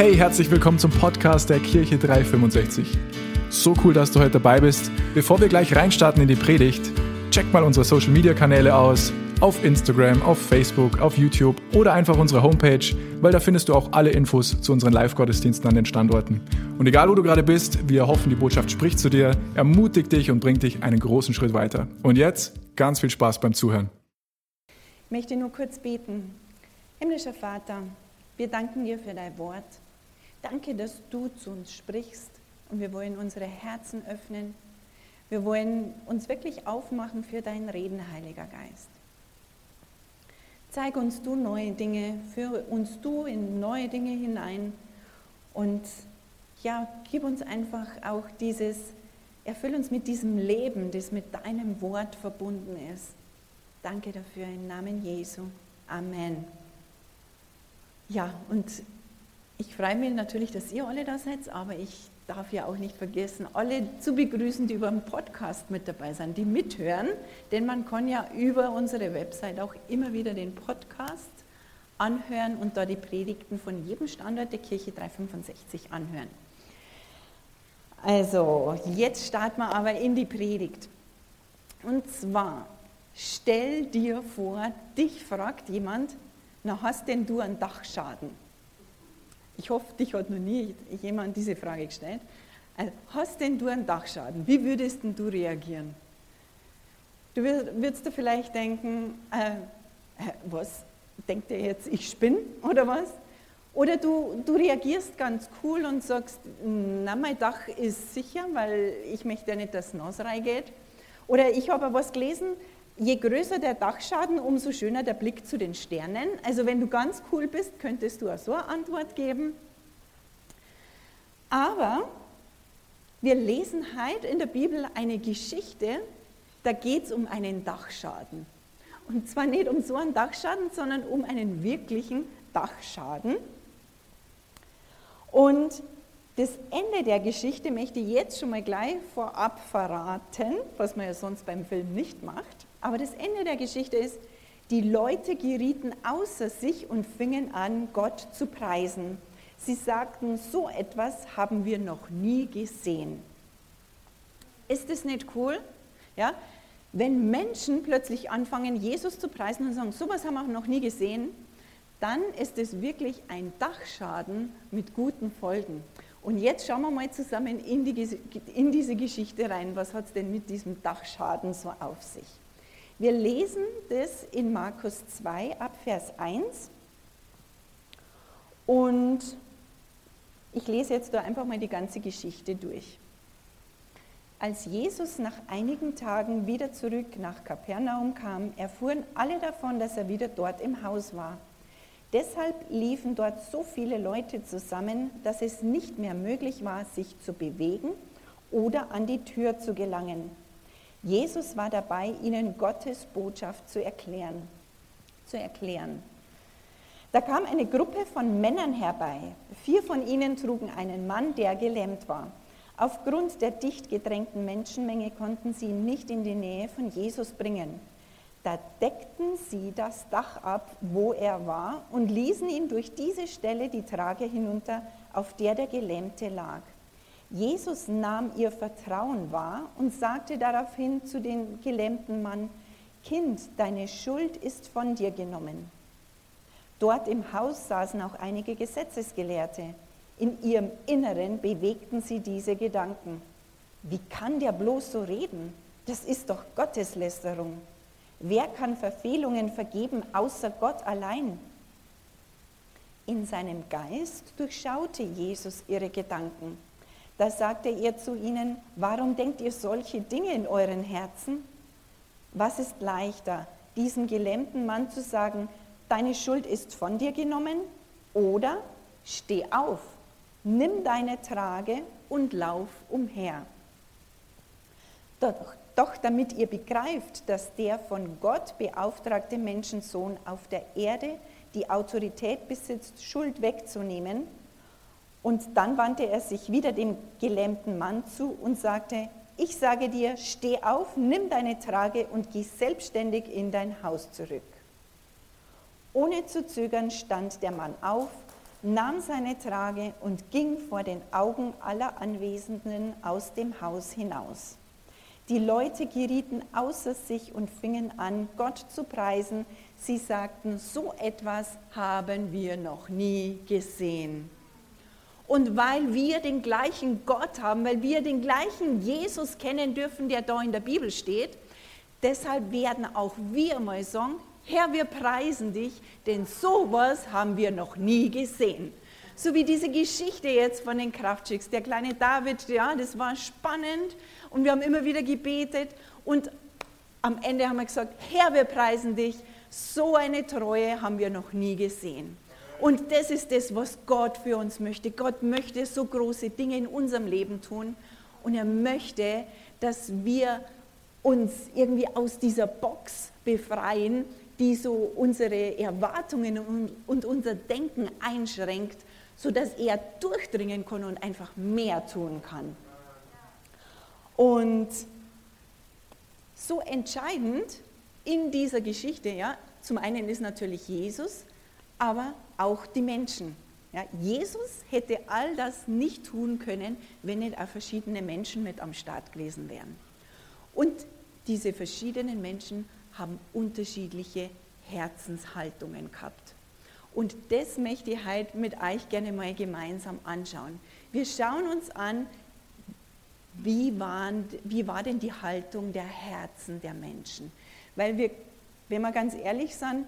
Hey, herzlich willkommen zum Podcast der Kirche 365. So cool, dass du heute dabei bist. Bevor wir gleich reinstarten in die Predigt, check mal unsere Social Media Kanäle aus. Auf Instagram, auf Facebook, auf YouTube oder einfach unsere Homepage, weil da findest du auch alle Infos zu unseren Live-Gottesdiensten an den Standorten. Und egal wo du gerade bist, wir hoffen, die Botschaft spricht zu dir, ermutigt dich und bringt dich einen großen Schritt weiter. Und jetzt ganz viel Spaß beim Zuhören. Ich möchte nur kurz beten. Himmlischer Vater, wir danken dir für dein Wort. Danke, dass du zu uns sprichst und wir wollen unsere Herzen öffnen. Wir wollen uns wirklich aufmachen für dein Reden, Heiliger Geist. Zeig uns du neue Dinge, führe uns du in neue Dinge hinein und ja, gib uns einfach auch dieses, erfüll uns mit diesem Leben, das mit deinem Wort verbunden ist. Danke dafür im Namen Jesu. Amen. Ja, und ich freue mich natürlich, dass ihr alle da seid, aber ich darf ja auch nicht vergessen, alle zu begrüßen, die über den Podcast mit dabei sind, die mithören, denn man kann ja über unsere Website auch immer wieder den Podcast anhören und da die Predigten von jedem Standort der Kirche 365 anhören. Also, jetzt starten wir aber in die Predigt. Und zwar, stell dir vor, dich fragt jemand, na hast denn du einen Dachschaden? Ich hoffe, dich hat noch nie jemand diese Frage gestellt. Also, hast denn du einen Dachschaden? Wie würdest denn du reagieren? Du würdest du vielleicht denken, äh, was, denkt er jetzt, ich spinne oder was? Oder du, du reagierst ganz cool und sagst, na, mein Dach ist sicher, weil ich möchte ja nicht, dass es nass reingeht. Oder ich habe was gelesen, je größer der Dachschaden, umso schöner der Blick zu den Sternen. Also wenn du ganz cool bist, könntest du auch so eine Antwort geben. Aber wir lesen heute in der Bibel eine Geschichte, da geht es um einen Dachschaden. Und zwar nicht um so einen Dachschaden, sondern um einen wirklichen Dachschaden. Und das Ende der Geschichte möchte ich jetzt schon mal gleich vorab verraten, was man ja sonst beim Film nicht macht. Aber das Ende der Geschichte ist, die Leute gerieten außer sich und fingen an, Gott zu preisen. Sie sagten, so etwas haben wir noch nie gesehen. Ist es nicht cool? Ja? Wenn Menschen plötzlich anfangen, Jesus zu preisen und sagen, so etwas haben wir noch nie gesehen, dann ist es wirklich ein Dachschaden mit guten Folgen. Und jetzt schauen wir mal zusammen in, die, in diese Geschichte rein. Was hat es denn mit diesem Dachschaden so auf sich? Wir lesen das in Markus 2 ab Vers 1 und ich lese jetzt da einfach mal die ganze Geschichte durch. Als Jesus nach einigen Tagen wieder zurück nach Kapernaum kam, erfuhren alle davon, dass er wieder dort im Haus war. Deshalb liefen dort so viele Leute zusammen, dass es nicht mehr möglich war, sich zu bewegen oder an die Tür zu gelangen. Jesus war dabei, ihnen Gottes Botschaft zu erklären. Zu erklären. Da kam eine Gruppe von Männern herbei. Vier von ihnen trugen einen Mann, der gelähmt war. Aufgrund der dicht gedrängten Menschenmenge konnten sie ihn nicht in die Nähe von Jesus bringen. Da deckten sie das Dach ab, wo er war, und ließen ihn durch diese Stelle die Trage hinunter, auf der der Gelähmte lag. Jesus nahm ihr Vertrauen wahr und sagte daraufhin zu dem gelähmten Mann, Kind, deine Schuld ist von dir genommen. Dort im Haus saßen auch einige Gesetzesgelehrte. In ihrem Inneren bewegten sie diese Gedanken. Wie kann der bloß so reden? Das ist doch Gotteslästerung. Wer kann Verfehlungen vergeben außer Gott allein? In seinem Geist durchschaute Jesus ihre Gedanken da sagte er zu ihnen, warum denkt ihr solche Dinge in euren Herzen? Was ist leichter, diesem gelähmten Mann zu sagen, deine Schuld ist von dir genommen? Oder steh auf, nimm deine Trage und lauf umher. Doch, doch damit ihr begreift, dass der von Gott beauftragte Menschensohn auf der Erde die Autorität besitzt, Schuld wegzunehmen, und dann wandte er sich wieder dem gelähmten Mann zu und sagte, ich sage dir, steh auf, nimm deine Trage und geh selbstständig in dein Haus zurück. Ohne zu zögern stand der Mann auf, nahm seine Trage und ging vor den Augen aller Anwesenden aus dem Haus hinaus. Die Leute gerieten außer sich und fingen an, Gott zu preisen. Sie sagten, so etwas haben wir noch nie gesehen. Und weil wir den gleichen Gott haben, weil wir den gleichen Jesus kennen dürfen, der da in der Bibel steht, deshalb werden auch wir mal sagen, Herr, wir preisen dich, denn sowas haben wir noch nie gesehen. So wie diese Geschichte jetzt von den Kraftschicks. Der kleine David, ja, das war spannend und wir haben immer wieder gebetet und am Ende haben wir gesagt, Herr, wir preisen dich. So eine Treue haben wir noch nie gesehen. Und das ist das, was Gott für uns möchte. Gott möchte so große Dinge in unserem Leben tun und er möchte, dass wir uns irgendwie aus dieser Box befreien, die so unsere Erwartungen und, unser Denken einschränkt, sodass er durchdringen kann und einfach mehr tun kann. Und so entscheidend in dieser Geschichte, ja, zum einen ist natürlich Jesus, aber auch die Menschen. Ja, Jesus hätte all das nicht tun können, wenn nicht auch verschiedene Menschen mit am Start gewesen wären. Und diese verschiedenen Menschen haben unterschiedliche Herzenshaltungen gehabt. Und das möchte ich heute mit euch gerne mal gemeinsam anschauen. Wir schauen uns an, wie, waren, wie war denn die Haltung der Herzen der Menschen. Weil wir, wenn wir ganz ehrlich sind,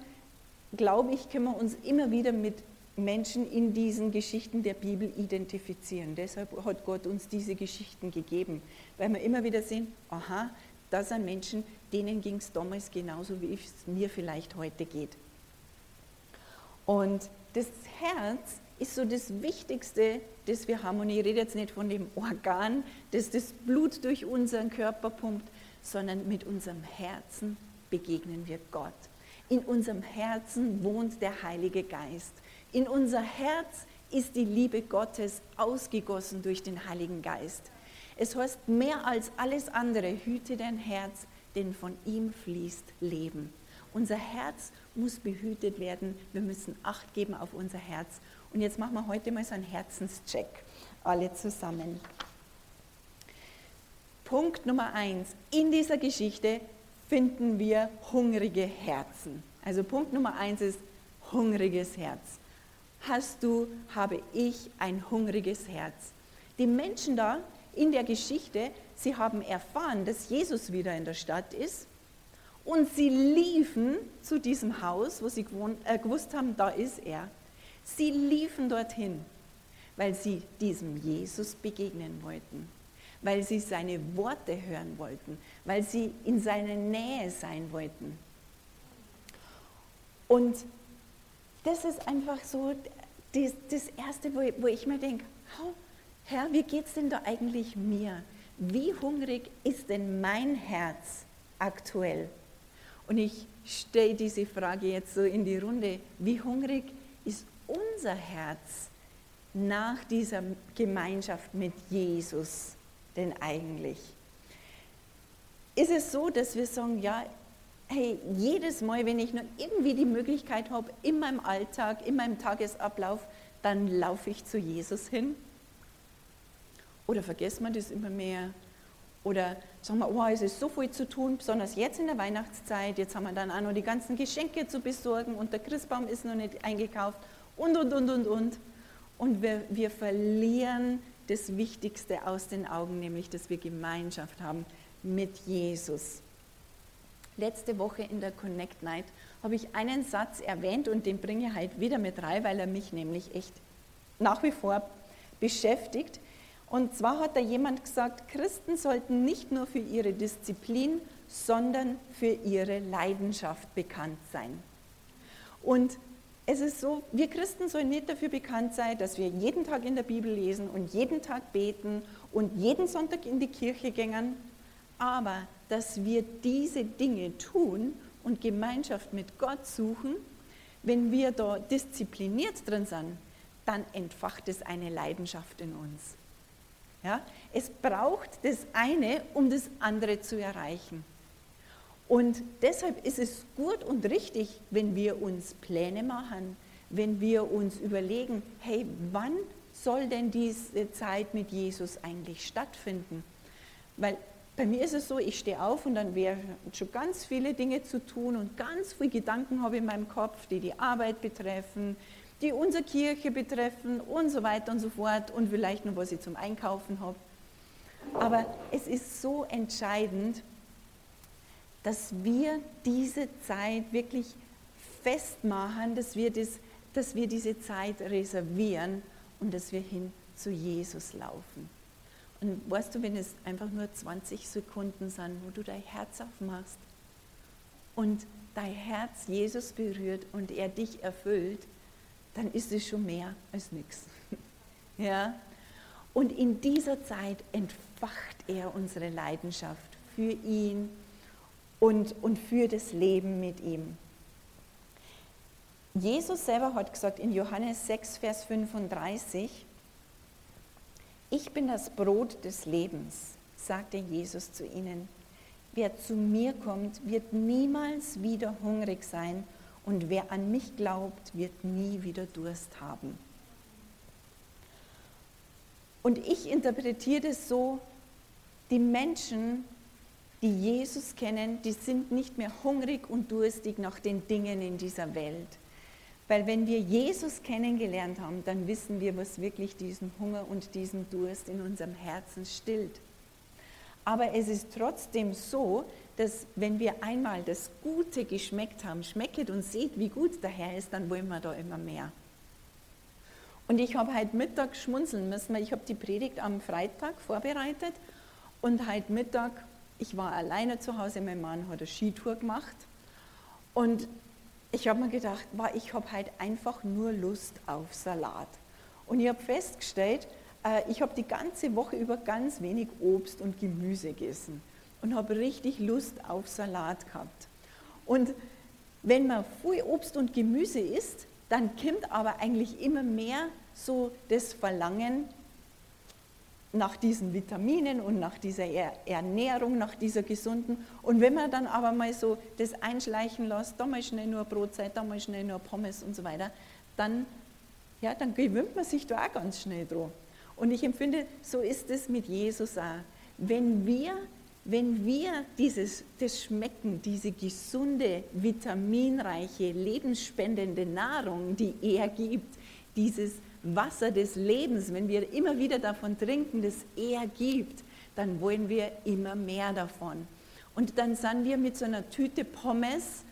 glaube ich, können wir uns immer wieder mit Menschen in diesen Geschichten der Bibel identifizieren. Deshalb hat Gott uns diese Geschichten gegeben, weil wir immer wieder sehen, aha, das sind Menschen, denen ging es damals genauso, wie es mir vielleicht heute geht. Und das Herz ist so das Wichtigste, das wir haben. Und ich rede jetzt nicht von dem Organ, das das Blut durch unseren Körper pumpt, sondern mit unserem Herzen begegnen wir Gott. In unserem Herzen wohnt der Heilige Geist. In unser Herz ist die Liebe Gottes ausgegossen durch den Heiligen Geist. Es heißt mehr als alles andere, hüte dein Herz, denn von ihm fließt Leben. Unser Herz muss behütet werden. Wir müssen Acht geben auf unser Herz. Und jetzt machen wir heute mal so einen Herzenscheck, alle zusammen. Punkt Nummer eins. In dieser Geschichte finden wir hungrige Herzen. Also Punkt Nummer eins ist hungriges Herz. Hast du, habe ich ein hungriges Herz. Die Menschen da, in der Geschichte, sie haben erfahren, dass Jesus wieder in der Stadt ist und sie liefen zu diesem Haus, wo sie gewohnt, äh, gewusst haben, da ist er. Sie liefen dorthin, weil sie diesem Jesus begegnen wollten, weil sie seine Worte hören wollten, weil sie in seiner Nähe sein wollten. Und das ist einfach so das, das Erste, wo ich, wo ich mir denke, oh, Herr, wie geht es denn da eigentlich mir? Wie hungrig ist denn mein Herz aktuell? Und ich stelle diese Frage jetzt so in die Runde. Wie hungrig ist unser Herz nach dieser Gemeinschaft mit Jesus denn eigentlich? Ist es so, dass wir sagen, ja, hey, jedes Mal, wenn ich nur irgendwie die Möglichkeit habe, in meinem Alltag, in meinem Tagesablauf, dann laufe ich zu Jesus hin? Oder vergessen wir das immer mehr? Oder sagen wir, oh, es ist so viel zu tun, besonders jetzt in der Weihnachtszeit. Jetzt haben wir dann auch noch die ganzen Geschenke zu besorgen und der Christbaum ist noch nicht eingekauft und, und, und, und, und. Und wir, wir verlieren das Wichtigste aus den Augen, nämlich, dass wir Gemeinschaft haben mit Jesus. Letzte Woche in der Connect Night habe ich einen Satz erwähnt und den bringe ich heute wieder mit rein, weil er mich nämlich echt nach wie vor beschäftigt. Und zwar hat da jemand gesagt, Christen sollten nicht nur für ihre Disziplin, sondern für ihre Leidenschaft bekannt sein. Und es ist so, wir Christen sollen nicht dafür bekannt sein, dass wir jeden Tag in der Bibel lesen und jeden Tag beten und jeden Sonntag in die Kirche gehen, aber dass wir diese Dinge tun und Gemeinschaft mit Gott suchen, wenn wir da diszipliniert drin sind, dann entfacht es eine Leidenschaft in uns. Ja? Es braucht das eine, um das andere zu erreichen. Und deshalb ist es gut und richtig, wenn wir uns Pläne machen, wenn wir uns überlegen, hey, wann soll denn diese Zeit mit Jesus eigentlich stattfinden? Weil bei mir ist es so, ich stehe auf und dann wäre schon ganz viele Dinge zu tun und ganz viele Gedanken habe ich in meinem Kopf, die die Arbeit betreffen, die unsere Kirche betreffen und so weiter und so fort und vielleicht noch was ich zum Einkaufen habe. Aber es ist so entscheidend, dass wir diese Zeit wirklich festmachen, dass wir, das, dass wir diese Zeit reservieren und dass wir hin zu Jesus laufen. Und weißt du, wenn es einfach nur 20 Sekunden sind, wo du dein Herz aufmachst und dein Herz Jesus berührt und er dich erfüllt, dann ist es schon mehr als nichts. Ja? Und in dieser Zeit entfacht er unsere Leidenschaft für ihn und, und für das Leben mit ihm. Jesus selber hat gesagt in Johannes 6, Vers 35, ich bin das Brot des Lebens, sagte Jesus zu ihnen. Wer zu mir kommt, wird niemals wieder hungrig sein und wer an mich glaubt, wird nie wieder Durst haben. Und ich interpretiere das so, die Menschen, die Jesus kennen, die sind nicht mehr hungrig und durstig nach den Dingen in dieser Welt. Weil wenn wir Jesus kennengelernt haben, dann wissen wir, was wirklich diesen Hunger und diesen Durst in unserem Herzen stillt. Aber es ist trotzdem so, dass wenn wir einmal das Gute geschmeckt haben, schmecket und seht, wie gut der Herr ist, dann wollen wir da immer mehr. Und ich habe heute Mittag schmunzeln müssen, weil ich habe die Predigt am Freitag vorbereitet und heute Mittag, ich war alleine zu Hause, mein Mann hat eine Skitour gemacht und ich habe mir gedacht, ich habe heute einfach nur Lust auf Salat. Und ich habe festgestellt, äh, ich habe die ganze Woche über ganz wenig Obst und Gemüse gegessen und habe richtig Lust auf Salat gehabt. Und wenn man viel Obst und Gemüse isst, dann kommt aber eigentlich immer mehr so das Verlangen nach diesen Vitaminen und nach dieser Ernährung, nach dieser gesunden. Und wenn man dann aber mal so das einschleichen lässt, da mal schnell nur Brotzeit, da mal schnell nur Pommes und so weiter, dann, ja, dann gewöhnt man sich da auch ganz schnell dran. Und ich empfinde, so ist es mit Jesus auch. Wenn wir, wenn wir dieses, das Schmecken, diese gesunde, vitaminreiche, lebensspendende Nahrung, die er gibt, dieses Wasser des Lebens, wenn wir immer wieder davon trinken, das er gibt, dann wollen wir immer mehr davon. Und dann sind wir mit so einer Tüte Pommes,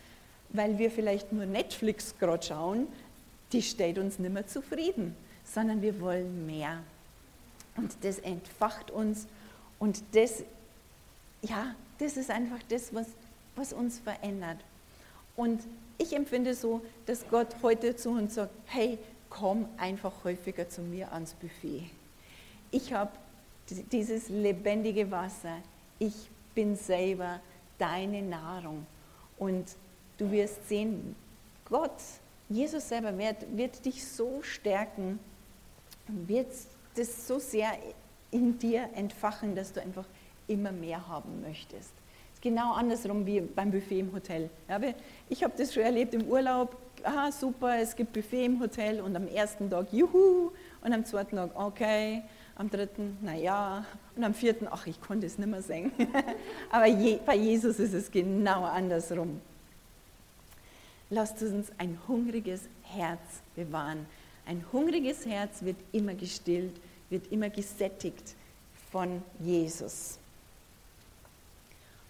weil wir vielleicht nur Netflix gerade schauen, die stellt uns nicht mehr zufrieden, sondern wir wollen mehr. Und das entfacht uns und das, ja, das ist einfach das, was, was uns verändert. Und ich empfinde so, dass Gott heute zu uns sagt, hey, komm einfach häufiger zu mir ans Buffet. Ich habe dieses lebendige Wasser. Ich bin selber deine Nahrung. Und du wirst sehen, Gott, Jesus selber wird, wird dich so stärken, wird das so sehr in dir entfachen, dass du einfach immer mehr haben möchtest. Genau andersrum wie beim Buffet im Hotel. ich habe das schon erlebt im Urlaub. Ah, super, es gibt Buffet im Hotel und am ersten Tag, juhu, und am zweiten Tag, okay, am dritten, naja, und am vierten, ach, ich konnte es nicht mehr singen. Aber je, bei Jesus ist es genau andersrum. Lasst uns ein hungriges Herz bewahren. Ein hungriges Herz wird immer gestillt, wird immer gesättigt von Jesus.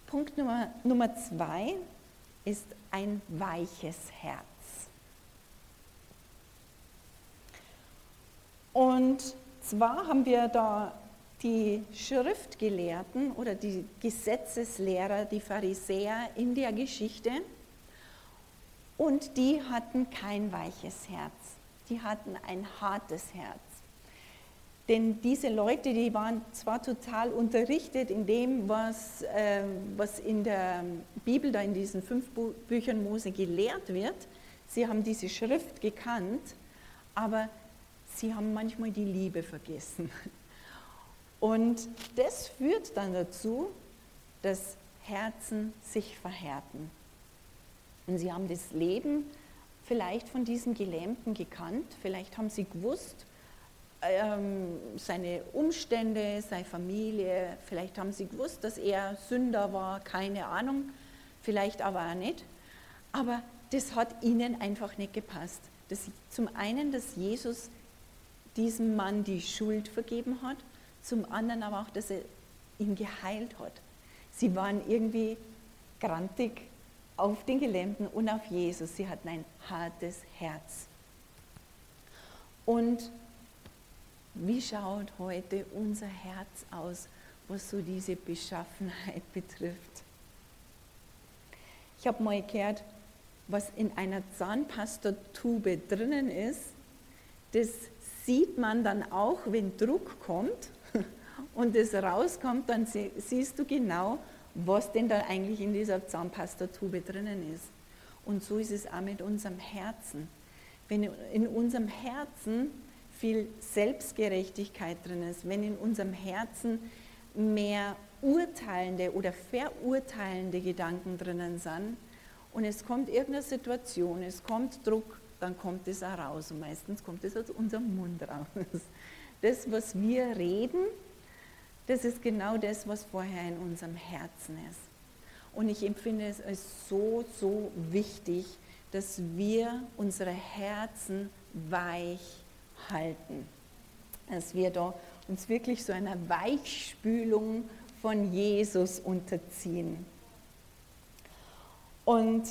Punkt Nummer, Nummer zwei ist ein weiches Herz. Und zwar haben wir da die Schriftgelehrten oder die Gesetzeslehrer, die Pharisäer in der Geschichte. Und die hatten kein weiches Herz, die hatten ein hartes Herz. Denn diese Leute, die waren zwar total unterrichtet in dem, was, äh, was in der Bibel, da in diesen fünf Büchern Mose gelehrt wird, sie haben diese Schrift gekannt, aber sie haben manchmal die Liebe vergessen. Und das führt dann dazu, dass Herzen sich verhärten. Und sie haben das Leben vielleicht von diesem Gelähmten gekannt, vielleicht haben sie gewusst, ähm, seine Umstände, seine Familie, vielleicht haben sie gewusst, dass er Sünder war, keine Ahnung, vielleicht aber auch nicht. Aber das hat ihnen einfach nicht gepasst. Das, zum einen, dass Jesus diesem Mann die Schuld vergeben hat, zum anderen aber auch, dass er ihn geheilt hat. Sie waren irgendwie grantig auf den Gelähmten und auf Jesus. Sie hatten ein hartes Herz. Und wie schaut heute unser Herz aus, was so diese Beschaffenheit betrifft? Ich habe mal gehört, was in einer Zahnpastatube drinnen ist, das sieht man dann auch, wenn Druck kommt und es rauskommt, dann siehst du genau, was denn da eigentlich in dieser Zahnpastatube drinnen ist. Und so ist es auch mit unserem Herzen. Wenn in unserem Herzen viel Selbstgerechtigkeit drin ist, wenn in unserem Herzen mehr urteilende oder verurteilende Gedanken drinnen sind und es kommt irgendeine Situation, es kommt Druck, dann kommt es auch raus und meistens kommt es aus unserem Mund raus. Das, was wir reden, das ist genau das, was vorher in unserem Herzen ist. Und ich empfinde es als so, so wichtig, dass wir unsere Herzen weich halten. Dass wir da uns wirklich so einer Weichspülung von Jesus unterziehen. Und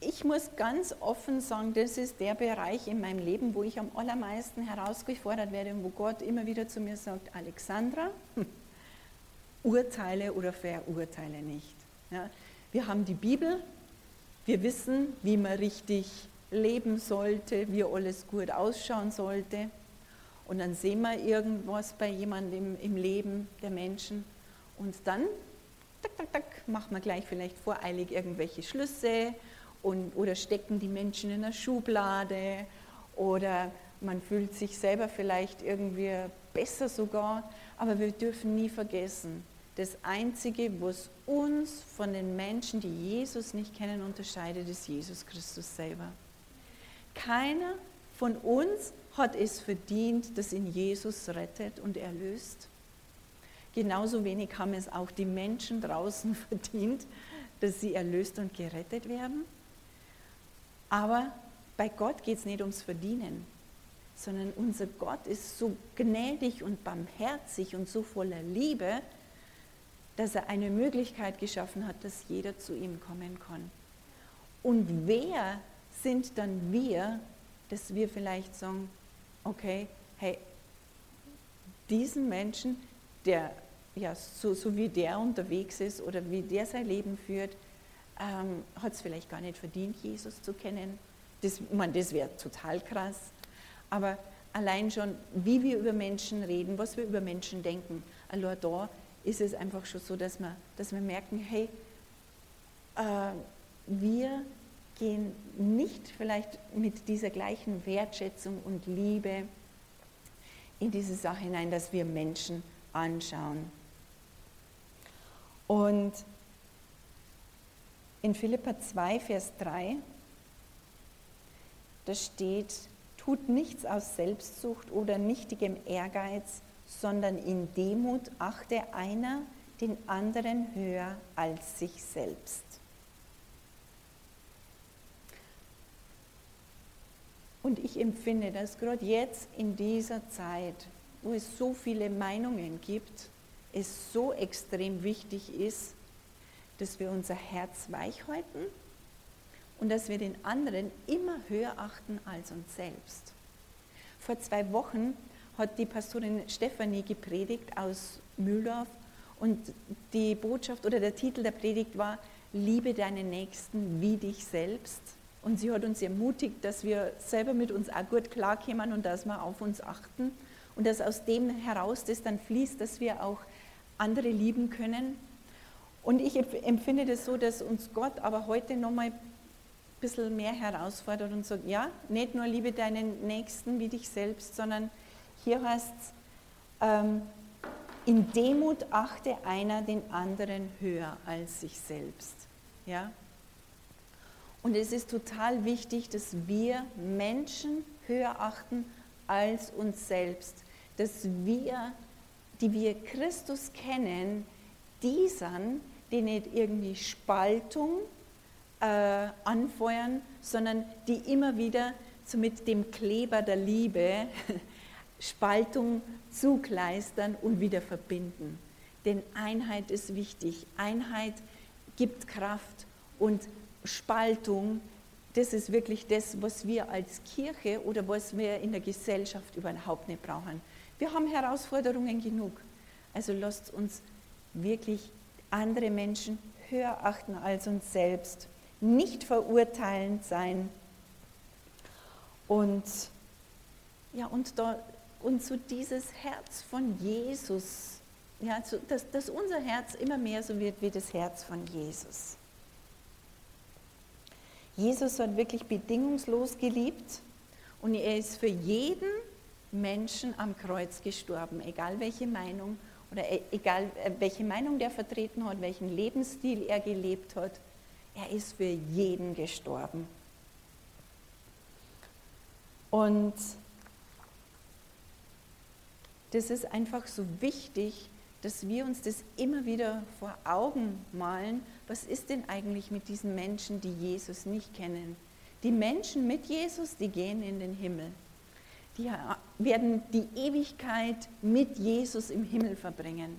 ich muss ganz offen sagen, das ist der Bereich in meinem Leben, wo ich am allermeisten herausgefordert werde und wo Gott immer wieder zu mir sagt, Alexandra, urteile oder verurteile nicht. Ja, wir haben die Bibel, wir wissen, wie man richtig leben sollte, wie alles gut ausschauen sollte. Und dann sehen wir irgendwas bei jemandem im, im Leben der Menschen und dann tak, tak, tak, machen wir gleich vielleicht voreilig irgendwelche Schlüsse und, oder stecken die Menschen in einer Schublade oder man fühlt sich selber vielleicht irgendwie besser sogar, aber wir dürfen nie vergessen, das Einzige, was uns von den Menschen, die Jesus nicht kennen, unterscheidet, ist Jesus Christus selber. Keiner von uns hat es verdient, dass ihn Jesus rettet und erlöst. Genauso wenig haben es auch die Menschen draußen verdient, dass sie erlöst und gerettet werden. Aber bei Gott geht es nicht ums Verdienen, sondern unser Gott ist so gnädig und barmherzig und so voller Liebe, dass er eine Möglichkeit geschaffen hat, dass jeder zu ihm kommen kann. Und wer sind dann wir, dass wir vielleicht sagen, okay, hey, diesen Menschen, der ja so, so wie der unterwegs ist oder wie der sein Leben führt, ähm, hat es vielleicht gar nicht verdient, Jesus zu kennen. Das, das wäre total krass. Aber allein schon, wie wir über Menschen reden, was wir über Menschen denken, allein da ist es einfach schon so, dass wir, dass wir merken, hey, äh, wir gehen nicht vielleicht mit dieser gleichen Wertschätzung und Liebe in diese Sache hinein, dass wir Menschen anschauen. Und in Philippa 2, Vers 3, da steht, tut nichts aus Selbstsucht oder nichtigem Ehrgeiz, sondern in Demut achte einer den anderen höher als sich selbst. Und ich empfinde, dass gerade jetzt in dieser Zeit, wo es so viele Meinungen gibt, es so extrem wichtig ist, dass wir unser Herz weich halten und dass wir den anderen immer höher achten als uns selbst. Vor zwei Wochen hat die Pastorin Stefanie gepredigt aus Mühldorf und die Botschaft oder der Titel der Predigt war, liebe deinen Nächsten wie dich selbst. Und sie hat uns ermutigt, dass wir selber mit uns auch gut klarkommen und dass wir auf uns achten und dass aus dem heraus das dann fließt, dass wir auch andere lieben können. Und ich empfinde das so, dass uns Gott aber heute nochmal ein bisschen mehr herausfordert und sagt, ja, nicht nur liebe deinen Nächsten wie dich selbst, sondern hier heißt es, ähm, in Demut achte einer den anderen höher als sich selbst. Ja? Und es ist total wichtig, dass wir Menschen höher achten als uns selbst. Dass wir, die wir Christus kennen, die sind, die nicht irgendwie Spaltung äh, anfeuern, sondern die immer wieder so mit dem Kleber der Liebe Spaltung zugleistern und wieder verbinden. Denn Einheit ist wichtig. Einheit gibt Kraft und Spaltung, das ist wirklich das, was wir als Kirche oder was wir in der Gesellschaft überhaupt nicht brauchen. Wir haben Herausforderungen genug. Also lasst uns wirklich andere Menschen höher achten als uns selbst, nicht verurteilend sein und ja und da und so dieses Herz von Jesus, ja, so, dass, dass unser Herz immer mehr so wird wie das Herz von Jesus. Jesus hat wirklich bedingungslos geliebt und er ist für jeden Menschen am Kreuz gestorben, egal welche Meinung oder e, egal äh, welche Meinung der vertreten hat, welchen Lebensstil er gelebt hat. Er ist für jeden gestorben. Und das ist einfach so wichtig, dass wir uns das immer wieder vor Augen malen. Was ist denn eigentlich mit diesen Menschen, die Jesus nicht kennen? Die Menschen mit Jesus, die gehen in den Himmel. Die werden die Ewigkeit mit Jesus im Himmel verbringen.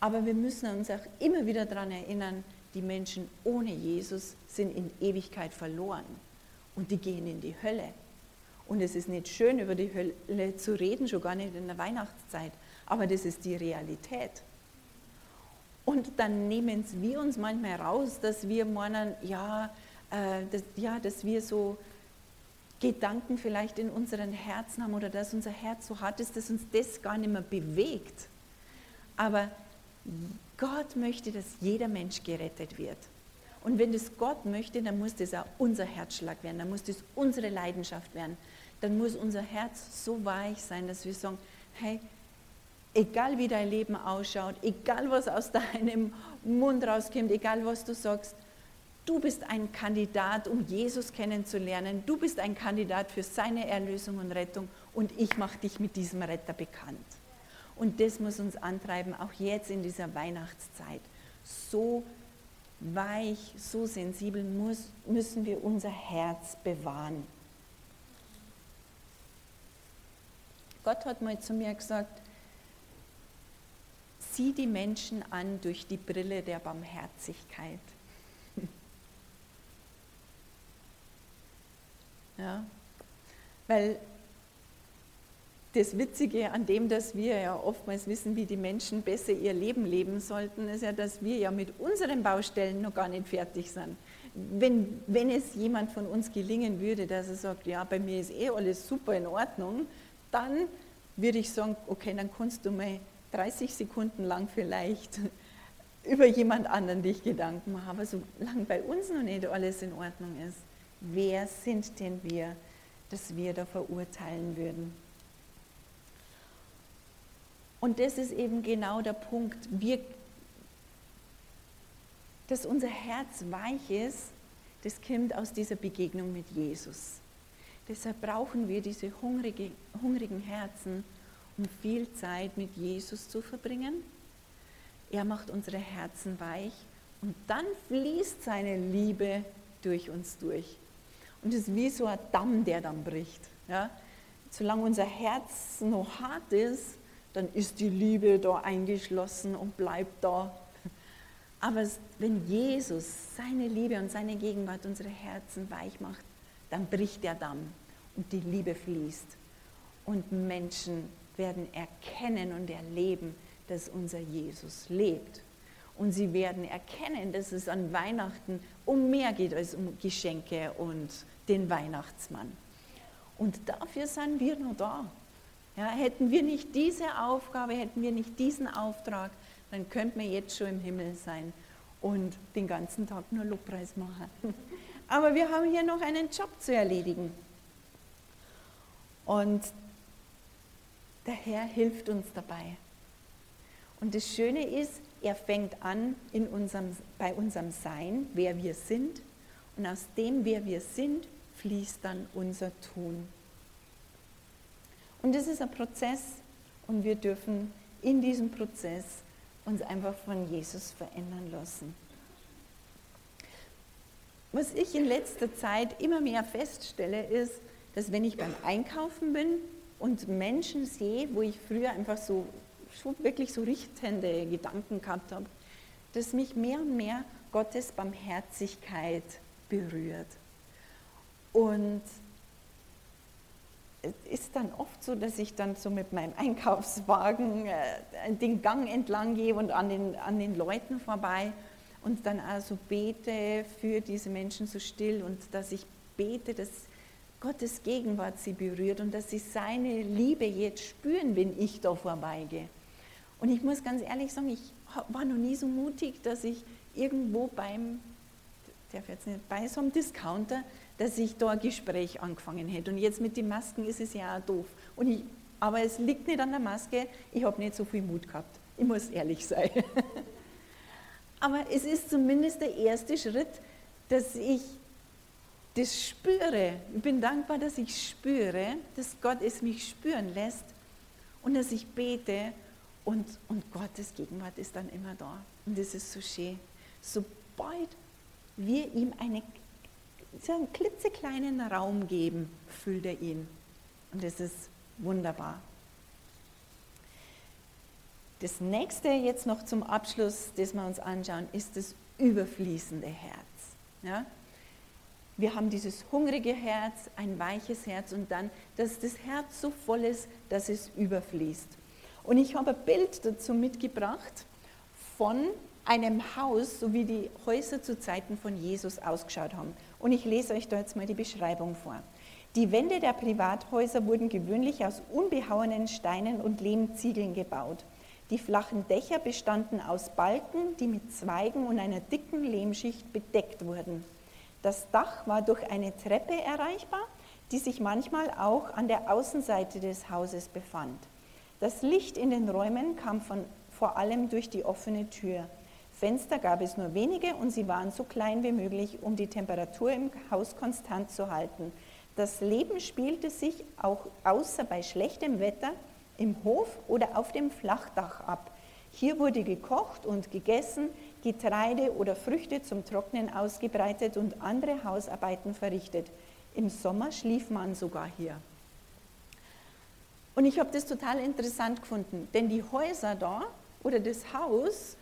Aber wir müssen uns auch immer wieder daran erinnern, die Menschen ohne Jesus sind in Ewigkeit verloren und die gehen in die Hölle. Und es ist nicht schön, über die Hölle zu reden, schon gar nicht in der Weihnachtszeit. Aber das ist die Realität. Und dann nehmen wir uns manchmal raus, dass wir meinen, ja, äh, dass, ja, dass wir so Gedanken vielleicht in unseren Herzen haben oder dass unser Herz so hart ist, dass uns das gar nicht mehr bewegt. Aber Gott möchte, dass jeder Mensch gerettet wird. Und wenn das Gott möchte, dann muss das auch unser Herzschlag werden, dann muss das unsere Leidenschaft werden. Dann muss unser Herz so weich sein, dass wir sagen, hey, egal wie dein Leben ausschaut, egal was aus deinem Mund rauskommt, egal was du sagst, du bist ein Kandidat, um Jesus kennenzulernen. Du bist ein Kandidat für seine Erlösung und Rettung und ich mache dich mit diesem Retter bekannt. Und das muss uns antreiben, auch jetzt in dieser Weihnachtszeit. So weich, so sensibel muss, müssen wir unser Herz bewahren. Gott hat mal zu mir gesagt, sieh die Menschen an durch die Brille der Barmherzigkeit. Ja, weil das Witzige an dem, dass wir ja oftmals wissen, wie die Menschen besser ihr Leben leben sollten, ist ja, dass wir ja mit unseren Baustellen noch gar nicht fertig sind. Wenn, wenn es jemand von uns gelingen würde, dass er sagt, ja, bei mir ist eh alles super in Ordnung, dann würde ich sagen, okay, dann kannst du mal 30 Sekunden lang vielleicht über jemand anderen dich Gedanken machen. Aber solange bei uns noch nicht alles in Ordnung ist, wer sind denn wir, dass wir da verurteilen würden? Und das ist eben genau der Punkt, wir, dass unser Herz weich ist, das kommt aus dieser Begegnung mit Jesus. Deshalb brauchen wir diese hungrige, hungrigen Herzen, um viel Zeit mit Jesus zu verbringen. Er macht unsere Herzen weich und dann fließt seine Liebe durch uns durch. Und es ist wie so ein Damm, der dann bricht. Ja? Solange unser Herz noch hart ist, dann ist die Liebe da eingeschlossen und bleibt da. Aber wenn Jesus seine Liebe und seine Gegenwart unsere Herzen weich macht, dann bricht der Damm und die Liebe fließt. Und Menschen werden erkennen und erleben, dass unser Jesus lebt. Und sie werden erkennen, dass es an Weihnachten um mehr geht als um Geschenke und den Weihnachtsmann. Und dafür sind wir nur da. Ja, hätten wir nicht diese Aufgabe, hätten wir nicht diesen Auftrag, dann könnten wir jetzt schon im Himmel sein und den ganzen Tag nur Lobpreis machen. Aber wir haben hier noch einen Job zu erledigen. Und der Herr hilft uns dabei. Und das Schöne ist, er fängt an in unserem, bei unserem Sein, wer wir sind, Und aus dem, wer wir sind, fließt dann unser Tun. Und das ist ein Prozess und wir dürfen in diesem Prozess uns einfach von Jesus verändern lassen. Was ich in letzter Zeit immer mehr feststelle, ist, dass wenn ich beim Einkaufen bin und Menschen sehe, wo ich früher einfach so schon wirklich so richtende Gedanken gehabt habe, dass mich mehr und mehr Gottes Barmherzigkeit berührt. Und es ist dann oft so, dass ich dann so mit meinem Einkaufswagen äh, den Gang entlang gehe und an den, an den Leuten vorbei und dann also bete für diese Menschen so still und dass ich bete, dass Gottes Gegenwart sie berührt und dass sie seine Liebe jetzt spüren, wenn ich da vorbeigehe. Und ich muss ganz ehrlich sagen, ich war noch nie so mutig, dass ich irgendwo beim, darf jetzt nicht, bei so einem Discounter, dass ich da ein Gespräch angefangen hätte. Und jetzt mit den Masken ist es ja auch doof. Und ich, aber es liegt nicht an der Maske, ich habe nicht so viel Mut gehabt. Ich muss ehrlich sein. aber es ist zumindest der erste Schritt, dass ich das spüre. Ich bin dankbar, dass ich spüre, dass Gott es mich spüren lässt und dass ich bete und, und Gottes Gegenwart ist dann immer da. Und das ist so schön. Sobald wir ihm eine, so einen klitzekleinen Raum geben, füllt er ihn. Und das ist wunderbar. Das nächste jetzt noch zum Abschluss, das wir uns anschauen, ist das überfließende Herz. Ja? Wir haben dieses hungrige Herz, ein weiches Herz und dann, dass das Herz so voll ist, dass es überfließt. Und ich habe ein Bild dazu mitgebracht von einem Haus, so wie die Häuser zu Zeiten von Jesus ausgeschaut haben. Und ich lese euch da jetzt mal die Beschreibung vor. Die Wände der Privathäuser wurden gewöhnlich aus unbehauenen Steinen und Lehmziegeln gebaut. Die flachen Dächer bestanden aus Balken, die mit Zweigen und einer dicken Lehmschicht bedeckt wurden. Das Dach war durch eine Treppe erreichbar, die sich manchmal auch an der Außenseite des Hauses befand. Das Licht in den Räumen kam von, vor allem durch die offene Tür. Fenster gab es nur wenige und sie waren so klein wie möglich, um die Temperatur im Haus konstant zu halten. Das Leben spielte sich auch außer bei schlechtem Wetter im Hof oder auf dem Flachdach ab. Hier wurde gekocht und gegessen, Getreide oder Früchte zum Trocknen ausgebreitet und andere Hausarbeiten verrichtet. Im Sommer schlief man sogar hier. Und ich habe das total interessant gefunden, denn die Häuser da oder das Haus,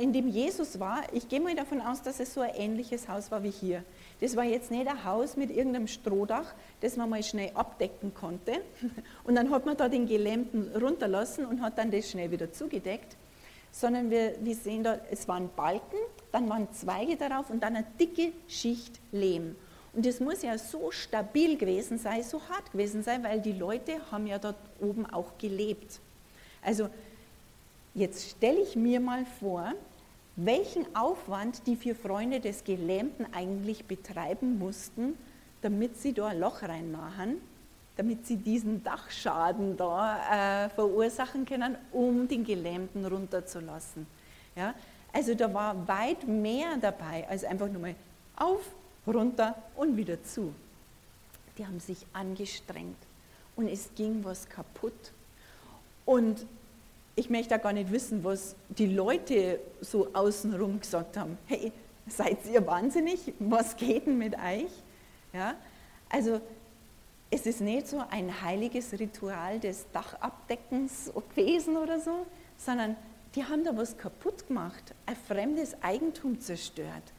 in dem Jesus war, ich gehe mal davon aus, dass es so ein ähnliches Haus war wie hier. Das war jetzt nicht ein Haus mit irgendeinem Strohdach, das man mal schnell abdecken konnte. Und dann hat man da den Gelähmten runterlassen und hat dann das schnell wieder zugedeckt. Sondern wir, wir sehen da, es waren Balken, dann waren Zweige darauf und dann eine dicke Schicht Lehm. Und das muss ja so stabil gewesen sein, so hart gewesen sein, weil die Leute haben ja dort oben auch gelebt. Also jetzt stelle ich mir mal vor, welchen Aufwand die vier Freunde des Gelähmten eigentlich betreiben mussten, damit sie da ein Loch reinmachen, damit sie diesen Dachschaden da äh, verursachen können, um den Gelähmten runterzulassen. Ja? Also da war weit mehr dabei, als einfach nur mal auf, runter und wieder zu. Die haben sich angestrengt und es ging was kaputt. Und ich möchte da gar nicht wissen, was die Leute so außenrum gesagt haben. Hey, seid ihr wahnsinnig? Was geht denn mit euch? Ja, also es ist nicht so ein heiliges Ritual des Dachabdeckens gewesen oder so, sondern die haben da was kaputt gemacht, ein fremdes Eigentum zerstört.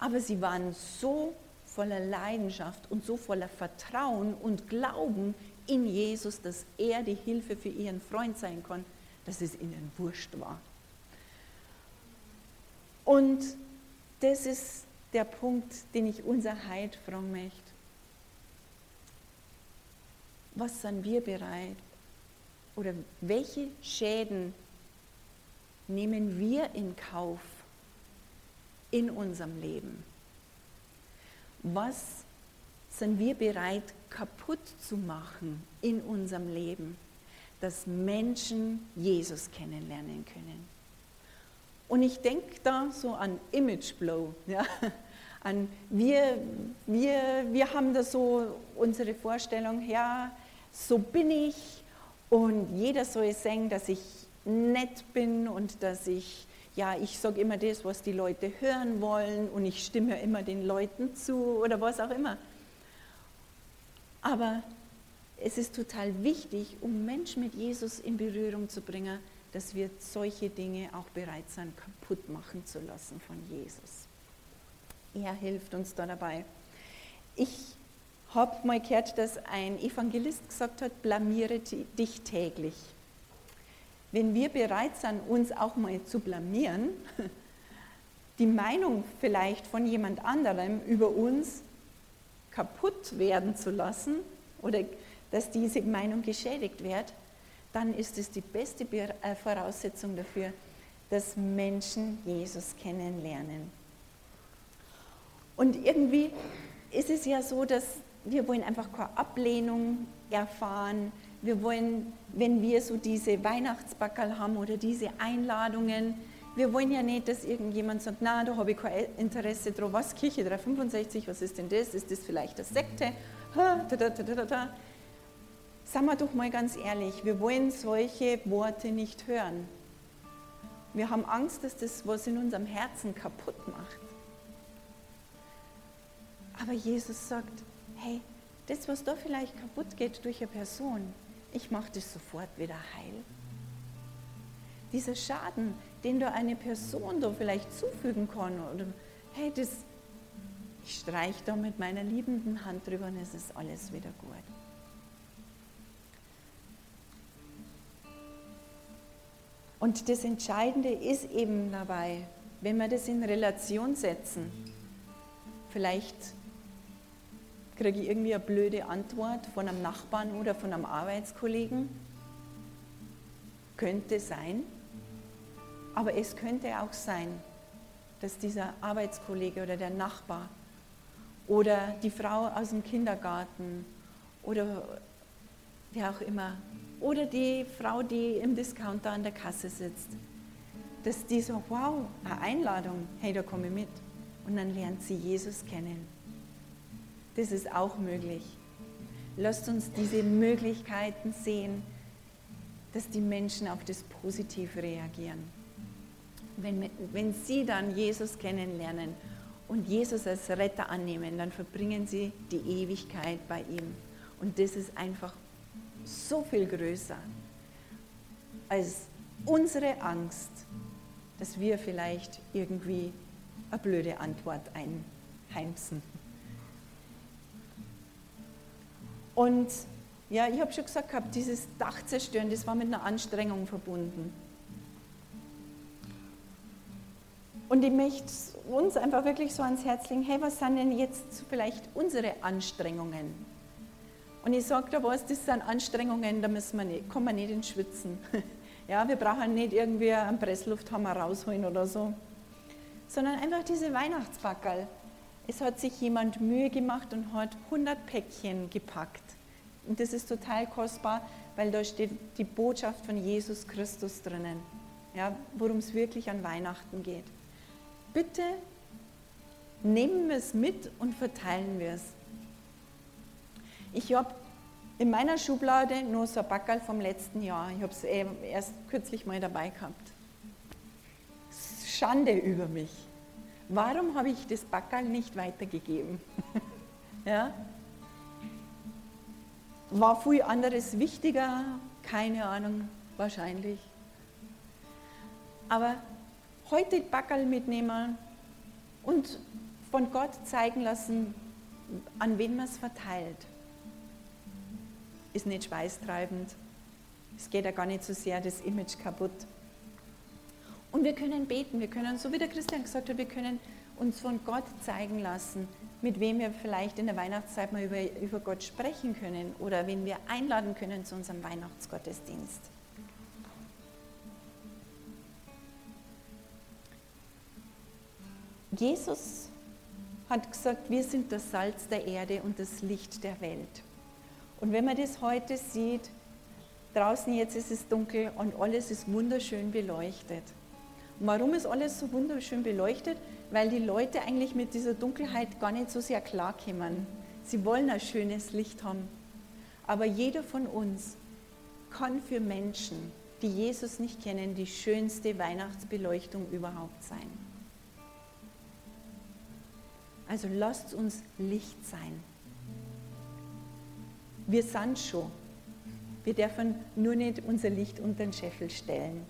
Aber sie waren so voller Leidenschaft und so voller Vertrauen und Glauben in Jesus, dass er die Hilfe für ihren Freund sein kann, dass es ihnen wurscht war. Und das ist der Punkt, den ich unser Heid fragen möchte. Was sind wir bereit? Oder welche Schäden nehmen wir in Kauf, in unserem Leben? Was sind wir bereit kaputt zu machen in unserem Leben, dass Menschen Jesus kennenlernen können? Und ich denke da so an Image Blow, ja? an wir, wir, wir haben da so unsere Vorstellung, ja, so bin ich und jeder soll sagen, dass ich nett bin und dass ich, ja, ich sage immer das, was die Leute hören wollen und ich stimme immer den Leuten zu oder was auch immer. Aber es ist total wichtig, um Menschen mit Jesus in Berührung zu bringen, dass wir solche Dinge auch bereit sind, kaputt machen zu lassen von Jesus. Er hilft uns da dabei. Ich habe mal gehört, dass ein Evangelist gesagt hat, blamiere dich täglich. Wenn wir bereit sind, uns auch mal zu blamieren, die Meinung vielleicht von jemand anderem über uns kaputt werden zu lassen oder dass diese Meinung geschädigt wird, dann ist es die beste äh, Voraussetzung dafür, dass Menschen Jesus kennenlernen. Und irgendwie ist es ja so, dass wir wollen einfach keine Ablehnung erfahren. Wir wollen, wenn wir so diese Weihnachtsbackerl haben oder diese Einladungen, wir wollen ja nicht, dass irgendjemand sagt, na, da habe ich kein Interesse drauf. Was, Kirche 365, was ist denn das? Ist das vielleicht eine Sekte? Ha, da, da, da. Sagen wir doch mal ganz ehrlich, wir wollen solche Worte nicht hören. Wir haben Angst, dass das was in unserem Herzen kaputt macht. Aber Jesus sagt, hey, das, was da vielleicht kaputt geht durch eine Person, ich mache das sofort wieder heil. Dieser Schaden, den da eine Person da vielleicht zufügen kann, oder hey, das, ich streiche da mit meiner liebenden Hand drüber und es ist alles wieder gut. Und das Entscheidende ist eben dabei, wenn wir das in Relation setzen, vielleicht kriege ich irgendwie eine blöde Antwort von einem Nachbarn oder von einem Arbeitskollegen. Könnte sein. Aber es könnte auch sein, dass dieser Arbeitskollege oder der Nachbar oder die Frau aus dem Kindergarten oder wer auch immer oder die Frau, die im Discounter an der Kasse sitzt, dass die so, wow, eine Einladung, hey, da komme ich mit. Und dann lernt sie Jesus kennen. Das ist auch möglich. Lasst uns diese Möglichkeiten sehen, dass die Menschen auf das Positiv reagieren. Wenn, wenn sie dann Jesus kennenlernen und Jesus als Retter annehmen, dann verbringen sie die Ewigkeit bei ihm. Und das ist einfach so viel größer als unsere Angst, dass wir vielleicht irgendwie eine blöde Antwort einheimsen. Und ja, ich habe schon gesagt gehabt, dieses Dach zerstören, das war mit einer Anstrengung verbunden. Und ich möchte uns einfach wirklich so ans Herz legen, hey, was sind denn jetzt vielleicht unsere Anstrengungen? Und ich sage da was, das sind Anstrengungen, da müssen wir nicht, kommen wir nicht ins Schwitzen. Ja, wir brauchen nicht irgendwie einen Presslufthammer rausholen oder so, sondern einfach diese Weihnachtsbackerl. Es hat sich jemand Mühe gemacht und hat 100 Päckchen gepackt. Und das ist total kostbar, weil da steht die Botschaft von Jesus Christus drinnen, ja, worum es wirklich an Weihnachten geht. Bitte nehmen wir es mit und verteilen wir es. Ich habe in meiner Schublade nur so ein Backerl vom letzten Jahr. Ich habe es erst kürzlich mal dabei gehabt. Schande über mich. Warum habe ich das Backerl nicht weitergegeben? ja? War viel anderes wichtiger? Keine Ahnung, wahrscheinlich. Aber heute Backerl mitnehmen und von Gott zeigen lassen, an wen man es verteilt ist nicht schweißtreibend. Es geht ja gar nicht so sehr das Image kaputt. Und wir können beten, wir können, so wie der Christian gesagt hat, wir können uns von Gott zeigen lassen, mit wem wir vielleicht in der Weihnachtszeit mal über, über Gott sprechen können oder wen wir einladen können zu unserem Weihnachtsgottesdienst. Jesus hat gesagt, wir sind das Salz der Erde und das Licht der Welt. Und wenn man das heute sieht, draußen jetzt ist es dunkel und alles ist wunderschön beleuchtet. Und warum ist alles so wunderschön beleuchtet? Weil die Leute eigentlich mit dieser Dunkelheit gar nicht so sehr klarkommen. Sie wollen ein schönes Licht haben. Aber jeder von uns kann für Menschen, die Jesus nicht kennen, die schönste Weihnachtsbeleuchtung überhaupt sein. Also lasst uns Licht sein. Wir sind schon. Wir dürfen nur nicht unser Licht unter den Scheffel stellen.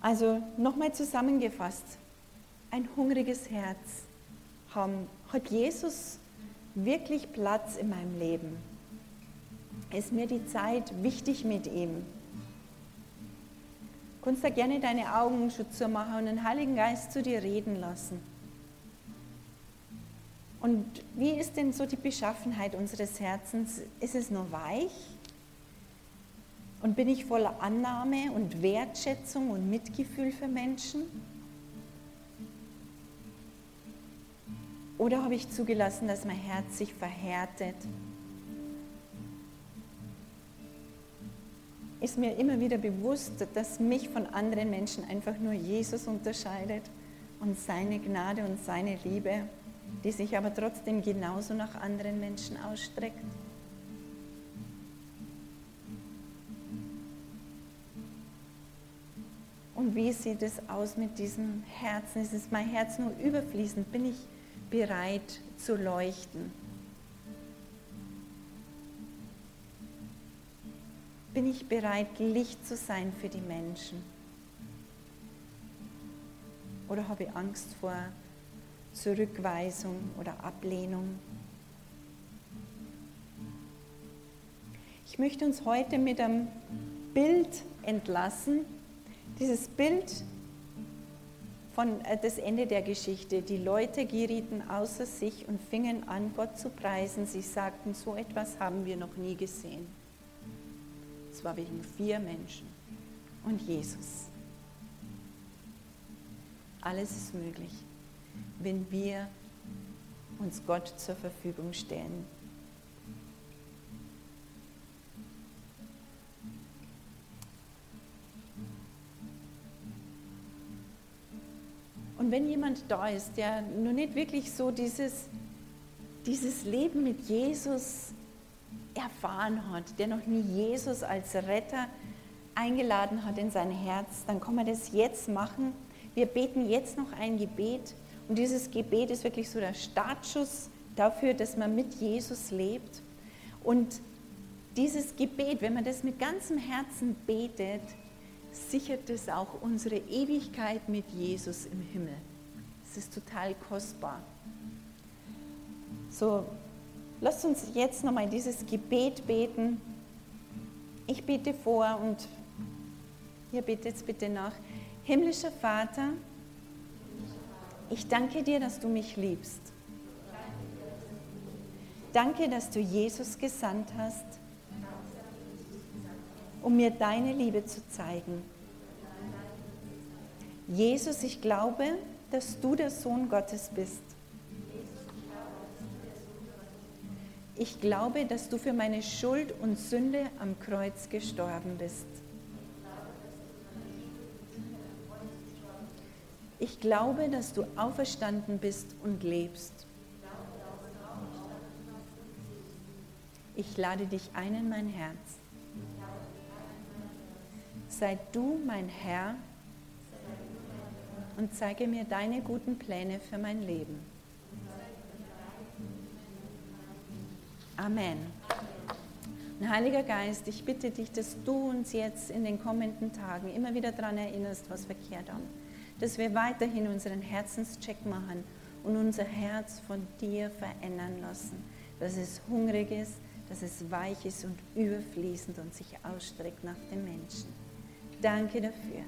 Also nochmal zusammengefasst, ein hungriges Herz hat Jesus wirklich Platz in meinem Leben? Ist mir die Zeit wichtig mit ihm? Du kannst da gerne deine Augen schon zumachen und den Heiligen Geist zu dir reden lassen. Und wie ist denn so die Beschaffenheit unseres Herzens? Ist es nur weich? Und bin ich voller Annahme und Wertschätzung und Mitgefühl für Menschen? Oder habe ich zugelassen, dass mein Herz sich verhärtet? Ist mir immer wieder bewusst, dass mich von anderen Menschen einfach nur Jesus unterscheidet und seine Gnade und seine Liebe, die sich aber trotzdem genauso nach anderen Menschen ausstreckt. Und wie sieht es aus mit diesem Herzen? Ist es mein Herz nur überfließend? Bin ich bereit zu leuchten? Bin ich bereit, Licht zu sein für die Menschen? Oder habe ich Angst vor Zurückweisung oder Ablehnung? Ich möchte uns heute mit einem Bild entlassen. Dieses Bild von äh, das Ende der Geschichte. Die Leute gerieten außer sich und fingen an, Gott zu preisen. Sie sagten, so etwas haben wir noch nie gesehen. Es war wegen vier Menschen und Jesus. Alles ist möglich, wenn wir uns Gott zur Verfügung stellen. Und wenn jemand da ist, der nur nicht wirklich so dieses, dieses Leben mit Jesus erfahren hat, der noch nie Jesus als Retter eingeladen hat in sein Herz, dann kann man das jetzt machen. Wir beten jetzt noch ein Gebet und dieses Gebet ist wirklich so der Startschuss dafür, dass man mit Jesus lebt. Und dieses Gebet, wenn man das mit ganzem Herzen betet, sichert es auch unsere Ewigkeit mit Jesus im Himmel. Es ist total kostbar. So, lasst uns jetzt nochmal dieses Gebet beten. Ich bete vor und ihr betet bitte nach. Himmlischer Vater, ich danke dir, dass du mich liebst. Danke, dass du Jesus gesandt hast um mir deine Liebe zu zeigen. Jesus, ich glaube, dass du der Sohn Gottes bist. Ich glaube, dass du für meine Schuld und Sünde am Kreuz gestorben bist. Ich glaube, dass du auferstanden bist und lebst. Ich lade dich ein in mein Herz sei du mein Herr und zeige mir deine guten Pläne für mein Leben. Amen. Und Heiliger Geist, ich bitte dich, dass du uns jetzt in den kommenden Tagen immer wieder daran erinnerst, was verkehrt haben. Dass wir weiterhin unseren Herzenscheck machen und unser Herz von dir verändern lassen. Dass es hungrig ist, dass es weich ist und überfließend und sich ausstreckt nach dem Menschen. Danke dafür.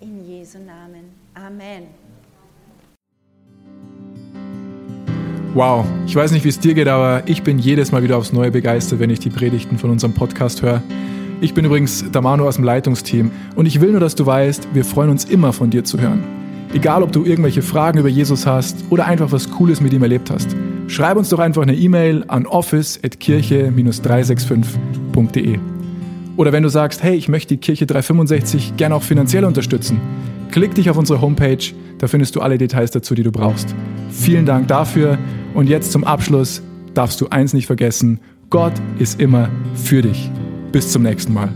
In Jesu Namen. Amen. Wow, ich weiß nicht, wie es dir geht, aber ich bin jedes Mal wieder aufs Neue begeistert, wenn ich die Predigten von unserem Podcast höre. Ich bin übrigens der Manu aus dem Leitungsteam und ich will nur, dass du weißt, wir freuen uns immer von dir zu hören. Egal, ob du irgendwelche Fragen über Jesus hast oder einfach was Cooles mit ihm erlebt hast, schreib uns doch einfach eine E-Mail an office.kirche-365.de. Oder wenn du sagst, hey, ich möchte die Kirche 365 gerne auch finanziell unterstützen, klick dich auf unsere Homepage, da findest du alle Details dazu, die du brauchst. Vielen Dank dafür und jetzt zum Abschluss darfst du eins nicht vergessen, Gott ist immer für dich. Bis zum nächsten Mal.